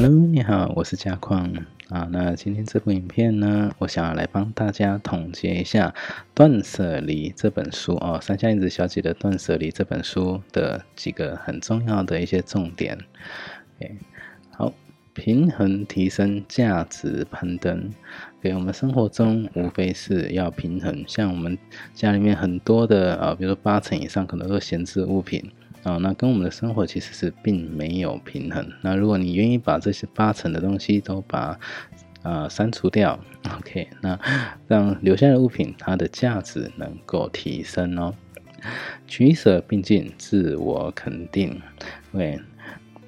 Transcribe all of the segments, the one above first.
Hello，你好，我是嘉矿啊。那今天这部影片呢，我想要来帮大家总结一下《断舍离》这本书哦，三下英子小姐的《断舍离》这本书的几个很重要的一些重点。好，平衡提升价值攀登。给我们生活中无非是要平衡，像我们家里面很多的啊，比如说八成以上可能都是闲置物品。啊，那跟我们的生活其实是并没有平衡。那如果你愿意把这些八成的东西都把啊删除掉，OK，那让留下的物品它的价值能够提升哦。取舍并进，自我肯定。对，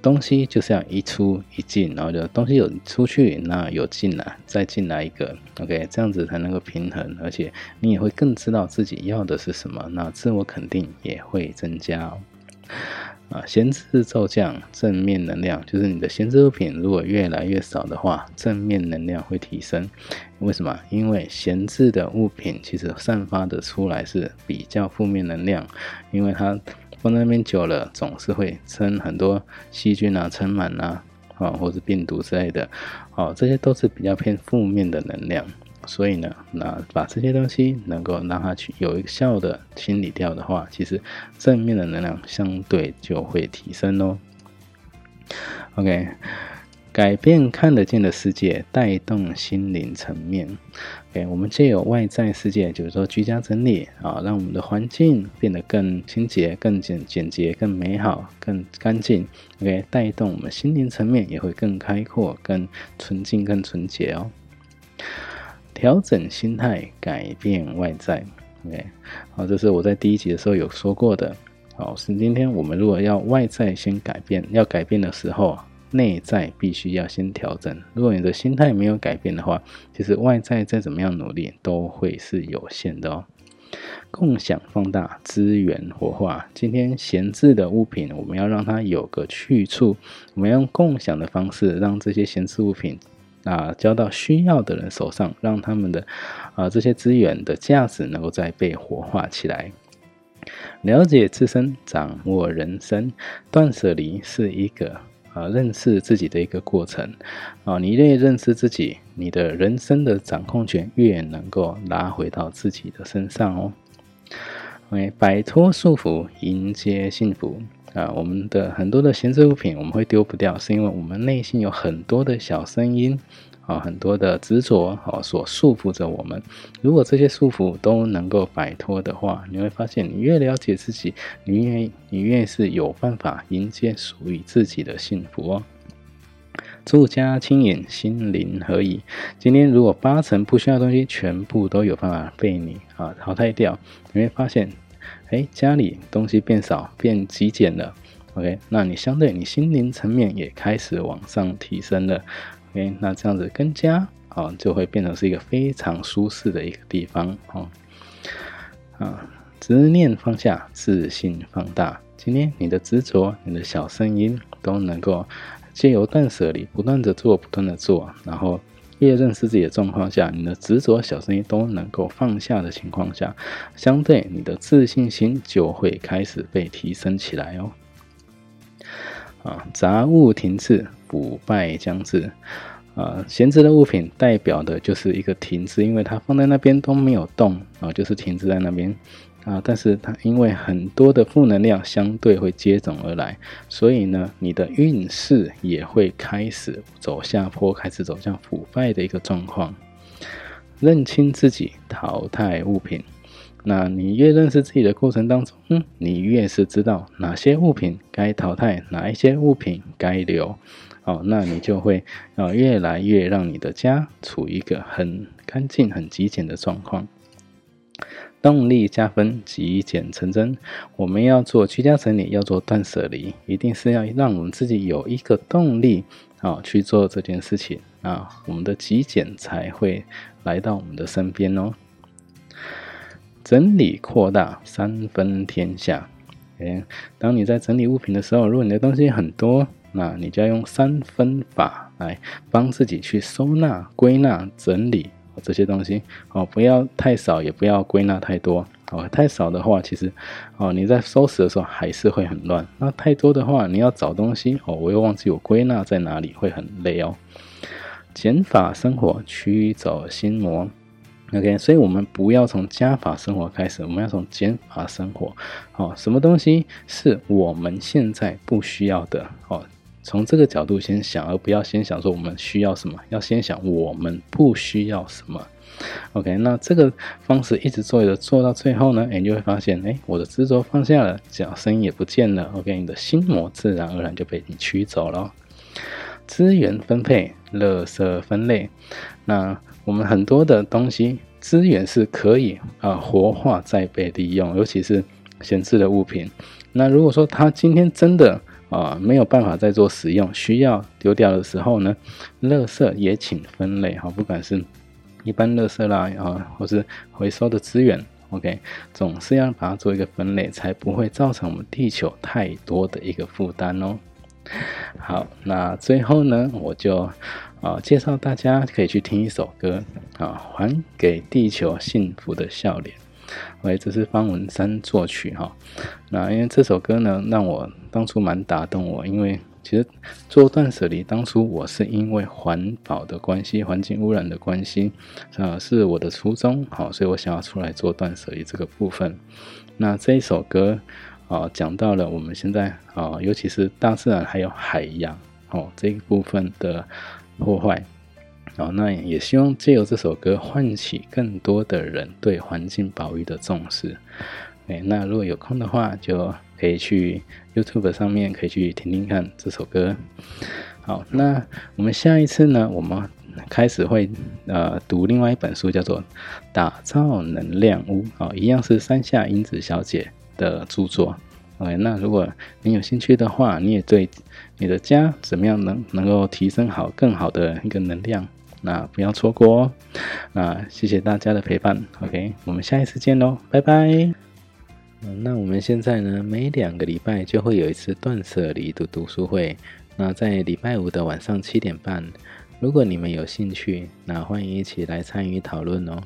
东西就是要一出一进，然后就东西有出去，那有进来，再进来一个，OK，这样子才能够平衡，而且你也会更知道自己要的是什么，那自我肯定也会增加哦。啊，闲置骤降，正面能量就是你的闲置物品如果越来越少的话，正面能量会提升。为什么？因为闲置的物品其实散发的出来是比较负面能量，因为它放在那边久了，总是会生很多细菌啊，尘螨啊，啊，或者病毒之类的，哦，这些都是比较偏负面的能量。所以呢，那把这些东西能够让它去有效的清理掉的话，其实正面的能量相对就会提升哦。OK，改变看得见的世界，带动心灵层面。OK，我们借有外在世界，就是说居家整理啊，让我们的环境变得更清洁、更简简洁、更美好、更干净。OK，带动我们心灵层面也会更开阔、更纯净、更纯洁哦。调整心态，改变外在。OK，好，这是我在第一集的时候有说过的。好，是今天我们如果要外在先改变，要改变的时候，内在必须要先调整。如果你的心态没有改变的话，其实外在再怎么样努力都会是有限的哦。共享放大资源活化，今天闲置的物品，我们要让它有个去处，我们用共享的方式，让这些闲置物品。啊，交到需要的人手上，让他们的啊这些资源的价值能够再被活化起来。了解自身，掌握人生，断舍离是一个啊认识自己的一个过程。啊，你越认识自己，你的人生的掌控权越能够拿回到自己的身上哦。OK，摆脱束缚，迎接幸福。啊，我们的很多的闲置物品我们会丢不掉，是因为我们内心有很多的小声音，啊，很多的执着，啊，所束缚着我们。如果这些束缚都能够摆脱的话，你会发现，你越了解自己，你越你越是有办法迎接属于自己的幸福哦。住家轻盈，心灵合一。今天如果八成不需要的东西全部都有办法被你啊淘汰掉，你会发现。哎，家里东西变少，变极简了。OK，那你相对你心灵层面也开始往上提升了。OK，那这样子跟家啊，就会变成是一个非常舒适的一个地方。哦，啊，执念放下，自信放大。今天你的执着，你的小声音都能够借由断舍离，不断的做，不断的做，然后。越认识自己的状况下，你的执着小声音都能够放下的情况下，相对你的自信心就会开始被提升起来哦。啊，杂物停滞，腐败将至。啊，闲置的物品代表的就是一个停滞，因为它放在那边都没有动啊，就是停滞在那边。啊，但是它因为很多的负能量相对会接踵而来，所以呢，你的运势也会开始走下坡，开始走向腐败的一个状况。认清自己，淘汰物品。那你越认识自己的过程当中，嗯，你越是知道哪些物品该淘汰，哪一些物品该留。哦，那你就会啊，越来越让你的家处于一个很干净、很极简的状况。动力加分，极简成真。我们要做居家整理，要做断舍离，一定是要让我们自己有一个动力啊去做这件事情啊，我们的极简才会来到我们的身边哦。整理扩大，三分天下。哎，当你在整理物品的时候，如果你的东西很多，那你就要用三分法来帮自己去收纳、归纳、整理。这些东西哦，不要太少，也不要归纳太多哦。太少的话，其实哦，你在收拾的时候还是会很乱。那太多的话，你要找东西哦，我又忘记我归纳在哪里，会很累哦。减法生活，驱走心魔。OK，所以我们不要从加法生活开始，我们要从减法生活。哦，什么东西是我们现在不需要的？哦。从这个角度先想，而不要先想说我们需要什么，要先想我们不需要什么。OK，那这个方式一直做着做到最后呢，你就会发现，哎，我的执着放下了，脚声音也不见了。OK，你的心魔自然而然就被你驱走了。资源分配、垃圾分类，那我们很多的东西资源是可以啊活化再被利用，尤其是闲置的物品。那如果说他今天真的啊，没有办法再做使用，需要丢掉的时候呢，垃圾也请分类哈，不管是一般垃圾啦啊，或是回收的资源，OK，总是要把它做一个分类，才不会造成我们地球太多的一个负担哦。好，那最后呢，我就啊介绍大家可以去听一首歌啊，还给地球幸福的笑脸。喂，这是方文山作曲哈。那因为这首歌呢，让我当初蛮打动我，因为其实做断舍离，当初我是因为环保的关系、环境污染的关系，啊，是我的初衷，好，所以我想要出来做断舍离这个部分。那这一首歌啊，讲到了我们现在啊，尤其是大自然还有海洋哦这一部分的破坏。哦，那也希望借由这首歌唤起更多的人对环境保育的重视。哎，那如果有空的话，就可以去 YouTube 上面可以去听听看这首歌。好，那我们下一次呢，我们开始会呃读另外一本书，叫做《打造能量屋》哦，一样是山下英子小姐的著作。OK，那如果你有兴趣的话，你也对你的家怎么样能能够提升好更好的一个能量。那不要错过哦！那谢谢大家的陪伴，OK，我们下一次见喽，拜拜。那我们现在呢，每两个礼拜就会有一次断舍离的读书会。那在礼拜五的晚上七点半，如果你们有兴趣，那欢迎一起来参与讨论哦。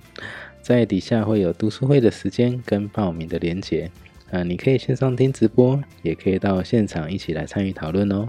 在底下会有读书会的时间跟报名的连结，啊，你可以线上听直播，也可以到现场一起来参与讨论哦。